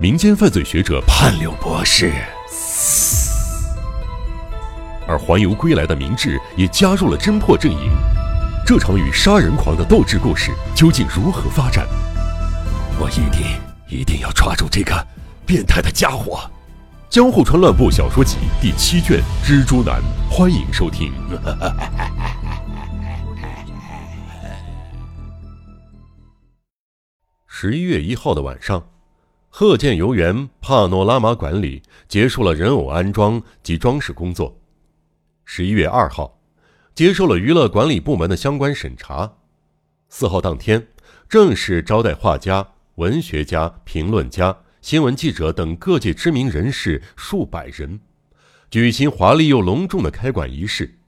民间犯罪学者潘柳博士，而环游归来的明智也加入了侦破阵营。这场与杀人狂的斗智故事究竟如何发展？我一定一定要抓住这个变态的家伙！《江户川乱步小说集》第七卷《蜘蛛男》，欢迎收听。十一月一号的晚上，鹤见游园帕诺拉玛馆里结束了人偶安装及装饰工作。十一月二号。接受了娱乐管理部门的相关审查。四号当天，正式招待画家、文学家、评论家、新闻记者等各界知名人士数百人，举行华丽又隆重的开馆仪式。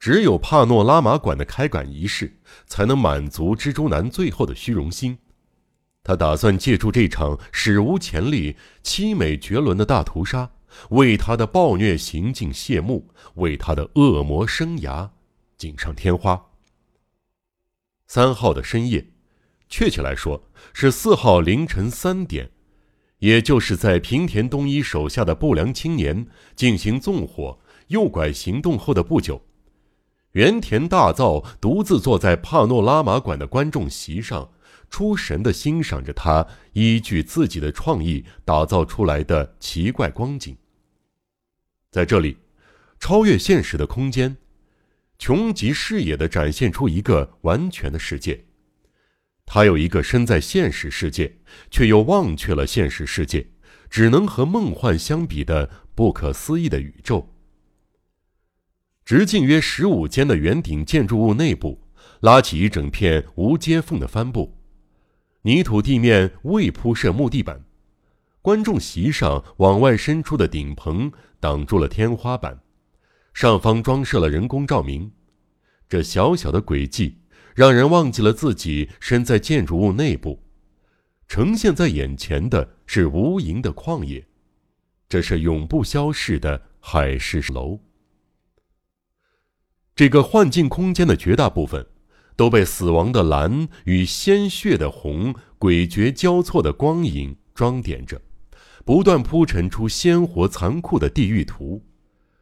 只有帕诺拉玛馆的开馆仪式，才能满足蜘蛛男最后的虚荣心。他打算借助这场史无前例、凄美绝伦的大屠杀。为他的暴虐行径谢幕，为他的恶魔生涯锦上添花。三号的深夜，确切来说是四号凌晨三点，也就是在平田东一手下的不良青年进行纵火诱拐行动后的不久，原田大造独自坐在帕诺拉玛馆的观众席上。出神地欣赏着他依据自己的创意打造出来的奇怪光景。在这里，超越现实的空间，穷极视野地展现出一个完全的世界。他有一个身在现实世界，却又忘却了现实世界，只能和梦幻相比的不可思议的宇宙。直径约十五间的圆顶建筑物内部，拉起一整片无接缝的帆布。泥土地面未铺设木地板，观众席上往外伸出的顶棚挡住了天花板，上方装设了人工照明。这小小的轨迹让人忘记了自己身在建筑物内部，呈现在眼前的是无垠的旷野，这是永不消逝的海市蜃楼。这个幻境空间的绝大部分。都被死亡的蓝与鲜血的红诡谲交错的光影装点着，不断铺陈出鲜活残酷的地狱图：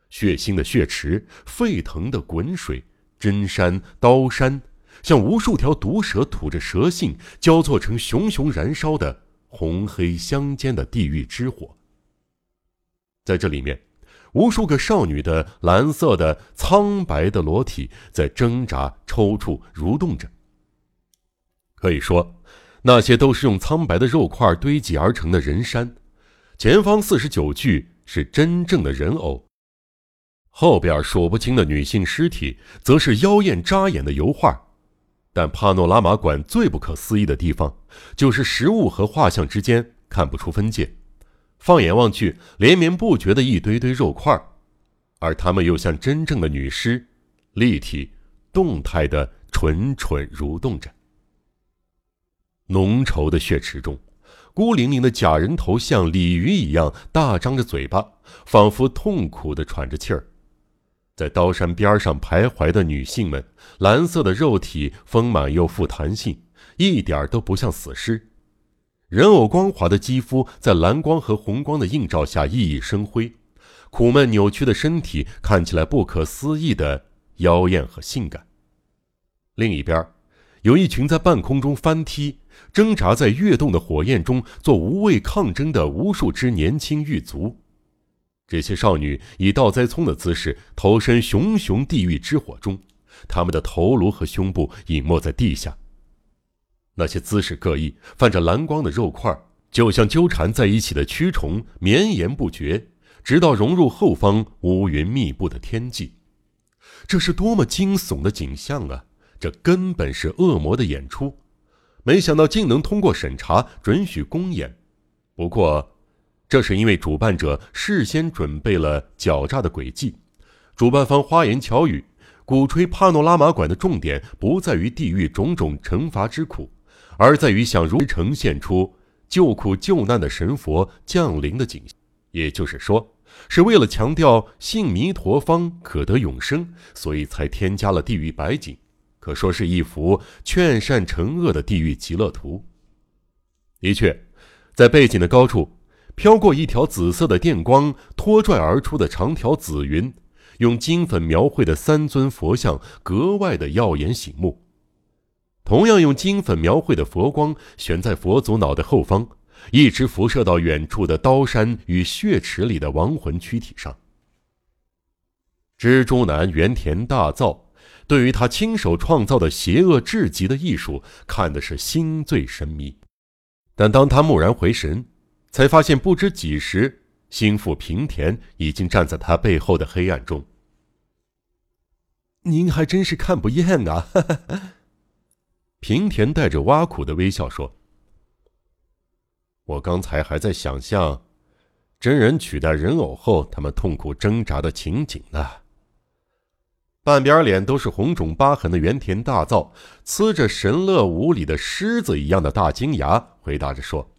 血腥的血池、沸腾的滚水、真山、刀山，像无数条毒蛇吐着蛇信，交错成熊熊燃烧的红黑相间的地狱之火。在这里面。无数个少女的蓝色的苍白的裸体在挣扎、抽搐、蠕动着。可以说，那些都是用苍白的肉块堆积而成的人山。前方四十九具是真正的人偶，后边数不清的女性尸体则是妖艳扎眼的油画。但帕诺拉玛馆最不可思议的地方，就是实物和画像之间看不出分界。放眼望去，连绵不绝的一堆堆肉块而它们又像真正的女尸，立体、动态的蠢蠢蠕动着。浓稠的血池中，孤零零的假人头像鲤鱼一样大张着嘴巴，仿佛痛苦的喘着气儿。在刀山边上徘徊的女性们，蓝色的肉体丰满又富弹性，一点都不像死尸。人偶光滑的肌肤在蓝光和红光的映照下熠熠生辉，苦闷扭曲的身体看起来不可思议的妖艳和性感。另一边，有一群在半空中翻踢、挣扎在跃动的火焰中做无畏抗争的无数只年轻狱卒。这些少女以倒栽葱的姿势投身熊熊地狱之火中，她们的头颅和胸部隐没在地下。那些姿势各异、泛着蓝光的肉块，就像纠缠在一起的蛆虫，绵延不绝，直到融入后方乌云密布的天际。这是多么惊悚的景象啊！这根本是恶魔的演出。没想到竟能通过审查，准许公演。不过，这是因为主办者事先准备了狡诈的诡计。主办方花言巧语，鼓吹帕诺拉玛馆的重点不在于地狱种种惩罚之苦。而在于想如呈现出救苦救难的神佛降临的景象，也就是说，是为了强调信弥陀方可得永生，所以才添加了地狱白景，可说是一幅劝善惩恶的地狱极乐图。的确，在背景的高处，飘过一条紫色的电光，拖拽而出的长条紫云，用金粉描绘的三尊佛像格外的耀眼醒目。同样用金粉描绘的佛光悬在佛祖脑袋后方，一直辐射到远处的刀山与血池里的亡魂躯体上。蜘蛛男原田大造。对于他亲手创造的邪恶至极的艺术，看的是心醉神迷。但当他蓦然回神，才发现不知几时，心腹平田已经站在他背后的黑暗中。您还真是看不厌啊！平田带着挖苦的微笑说：“我刚才还在想象，真人取代人偶后他们痛苦挣扎的情景呢。”半边脸都是红肿疤痕的原田大造，呲着神乐舞里的狮子一样的大金牙，回答着说：“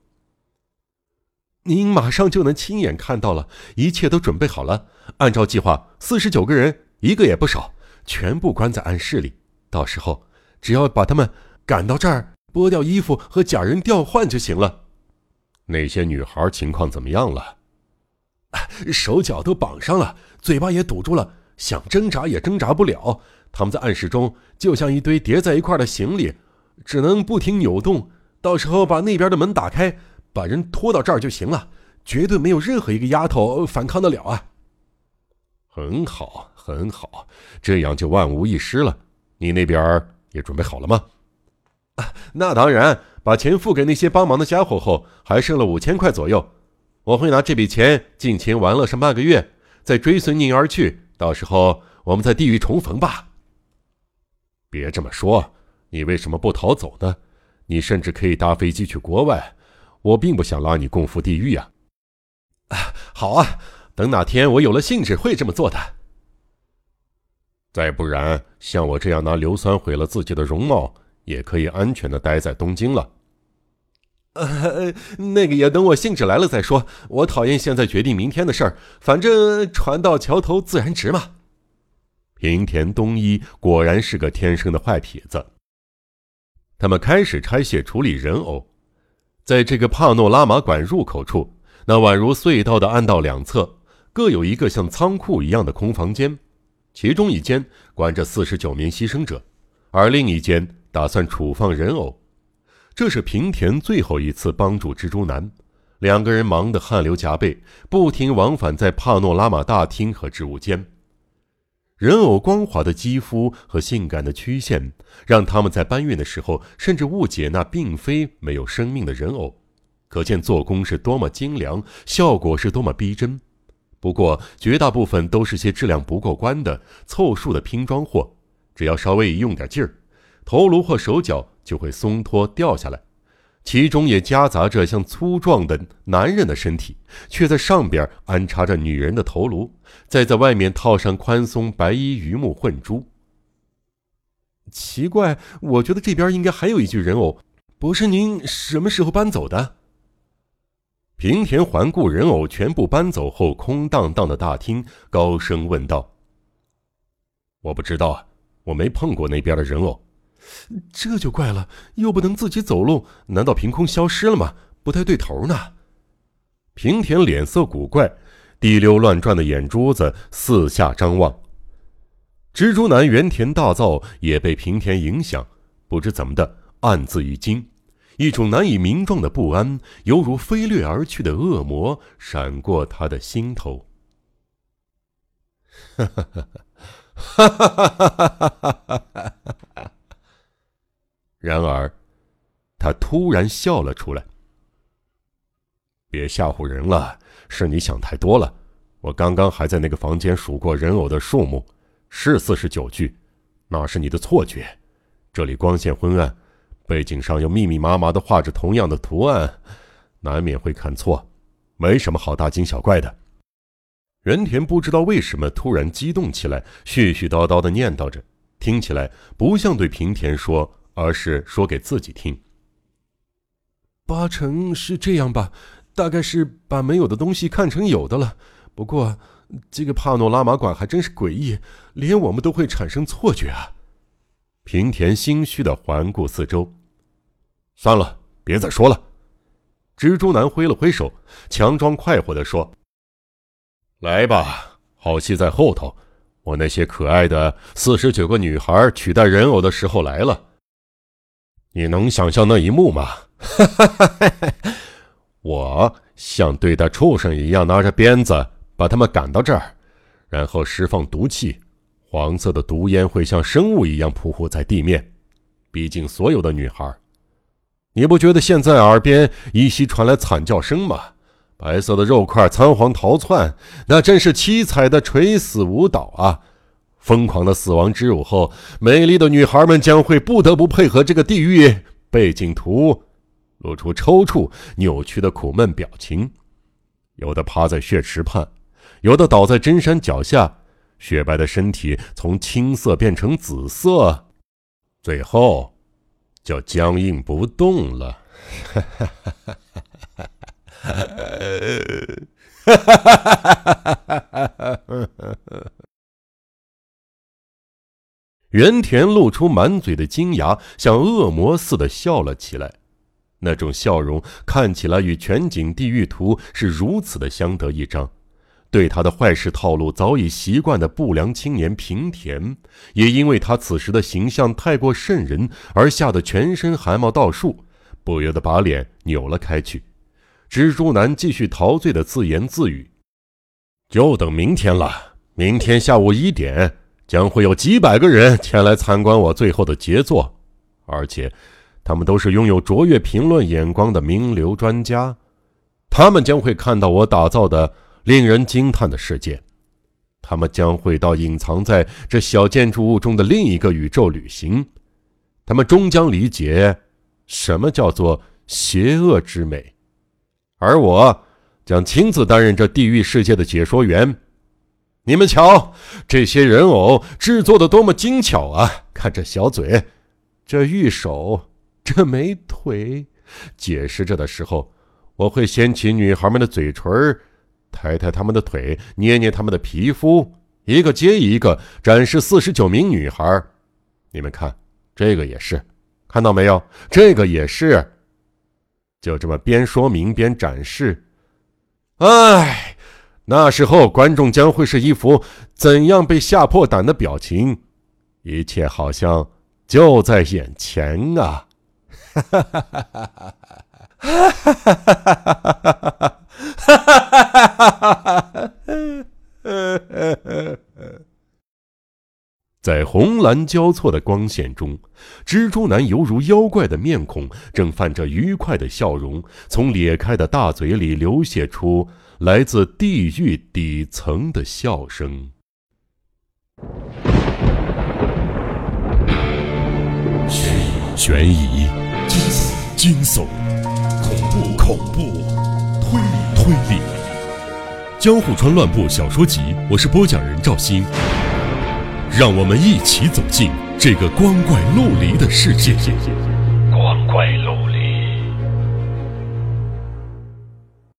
您马上就能亲眼看到了，一切都准备好了。按照计划，四十九个人，一个也不少，全部关在暗室里。到时候，只要把他们赶到这儿，剥掉衣服和假人调换就行了。那些女孩情况怎么样了？手脚都绑上了，嘴巴也堵住了。”想挣扎也挣扎不了，他们在暗室中就像一堆叠在一块的行李，只能不停扭动。到时候把那边的门打开，把人拖到这儿就行了，绝对没有任何一个丫头反抗得了啊！很好，很好，这样就万无一失了。你那边也准备好了吗？那当然，把钱付给那些帮忙的家伙后，还剩了五千块左右。我会拿这笔钱尽情玩乐上半个月，再追随您而去。到时候我们在地狱重逢吧。别这么说，你为什么不逃走呢？你甚至可以搭飞机去国外。我并不想拉你共赴地狱呀。啊，好啊，等哪天我有了兴致，会这么做的。再不然，像我这样拿硫酸毁了自己的容貌，也可以安全的待在东京了。呃，那个也等我兴致来了再说。我讨厌现在决定明天的事儿，反正船到桥头自然直嘛。平田东一果然是个天生的坏痞子。他们开始拆卸处理人偶，在这个帕诺拉马馆入口处，那宛如隧道的暗道两侧各有一个像仓库一样的空房间，其中一间关着四十九名牺牲者，而另一间打算储放人偶。这是平田最后一次帮助蜘蛛男，两个人忙得汗流浃背，不停往返在帕诺拉玛大厅和置物间。人偶光滑的肌肤和性感的曲线，让他们在搬运的时候甚至误解那并非没有生命的人偶，可见做工是多么精良，效果是多么逼真。不过，绝大部分都是些质量不过关的凑数的拼装货，只要稍微一用点劲儿。头颅或手脚就会松脱掉下来，其中也夹杂着像粗壮的男人的身体，却在上边安插着女人的头颅，再在外面套上宽松白衣鱼目混珠。奇怪，我觉得这边应该还有一具人偶，不是您什么时候搬走的？平田环顾人偶全部搬走后空荡荡的大厅，高声问道：“我不知道，我没碰过那边的人偶。”这就怪了，又不能自己走路，难道凭空消失了吗？不太对头呢。平田脸色古怪，滴溜乱转的眼珠子四下张望。蜘蛛男原田大造也被平田影响，不知怎么的，暗自一惊，一种难以名状的不安，犹如飞掠而去的恶魔，闪过他的心头。哈哈哈哈哈哈哈哈哈哈！然而，他突然笑了出来。别吓唬人了，是你想太多了。我刚刚还在那个房间数过人偶的数目，是四十九具，那是你的错觉。这里光线昏暗，背景上又密密麻麻的画着同样的图案，难免会看错。没什么好大惊小怪的。原田不知道为什么突然激动起来，絮絮叨叨的念叨着，听起来不像对平田说。而是说给自己听。八成是这样吧，大概是把没有的东西看成有的了。不过，这个帕诺拉玛馆还真是诡异，连我们都会产生错觉啊！平田心虚的环顾四周。算了，别再说了。蜘蛛男挥了挥手，强装快活的说：“来吧，好戏在后头。我那些可爱的四十九个女孩取代人偶的时候来了。你能想象那一幕吗？我像对待畜生一样，拿着鞭子把他们赶到这儿，然后释放毒气，黄色的毒烟会像生物一样扑呼在地面，逼近所有的女孩。”你不觉得现在耳边依稀传来惨叫声吗？白色的肉块仓皇逃窜，那真是七彩的垂死舞蹈啊！疯狂的死亡之舞后，美丽的女孩们将会不得不配合这个地狱背景图，露出抽搐、扭曲的苦闷表情。有的趴在血池畔，有的倒在真山脚下，雪白的身体从青色变成紫色，最后。就僵硬不动了，哈哈哈哈哈！哈哈哈原田露出满嘴的金牙，像恶魔似的笑了起来。那种笑容看起来与全景地狱图是如此的相得益彰。对他的坏事套路早已习惯的不良青年平田，也因为他此时的形象太过瘆人而吓得全身汗毛倒竖，不由得把脸扭了开去。蜘蛛男继续陶醉的自言自语：“就等明天了，明天下午一点，将会有几百个人前来参观我最后的杰作，而且，他们都是拥有卓越评论眼光的名流专家，他们将会看到我打造的。”令人惊叹的世界，他们将会到隐藏在这小建筑物中的另一个宇宙旅行。他们终将理解什么叫做邪恶之美，而我将亲自担任这地狱世界的解说员。你们瞧，这些人偶制作的多么精巧啊！看这小嘴，这玉手，这美腿。解释着的时候，我会掀起女孩们的嘴唇儿。抬抬她们的腿，捏捏她们的皮肤，一个接一个展示四十九名女孩。你们看，这个也是，看到没有？这个也是。就这么边说明边展示。唉，那时候观众将会是一副怎样被吓破胆的表情？一切好像就在眼前啊！哈哈哈哈哈！哈！在红蓝交错的光线中，蜘蛛男犹如妖怪的面孔，正泛着愉快的笑容，从咧开的大嘴里流泻出来自地狱底层的笑声。悬疑、悬疑惊悚、恐怖、恐怖、推理。推理，《江户川乱步小说集》，我是播讲人赵鑫，让我们一起走进这个光怪陆离的世界。光怪陆。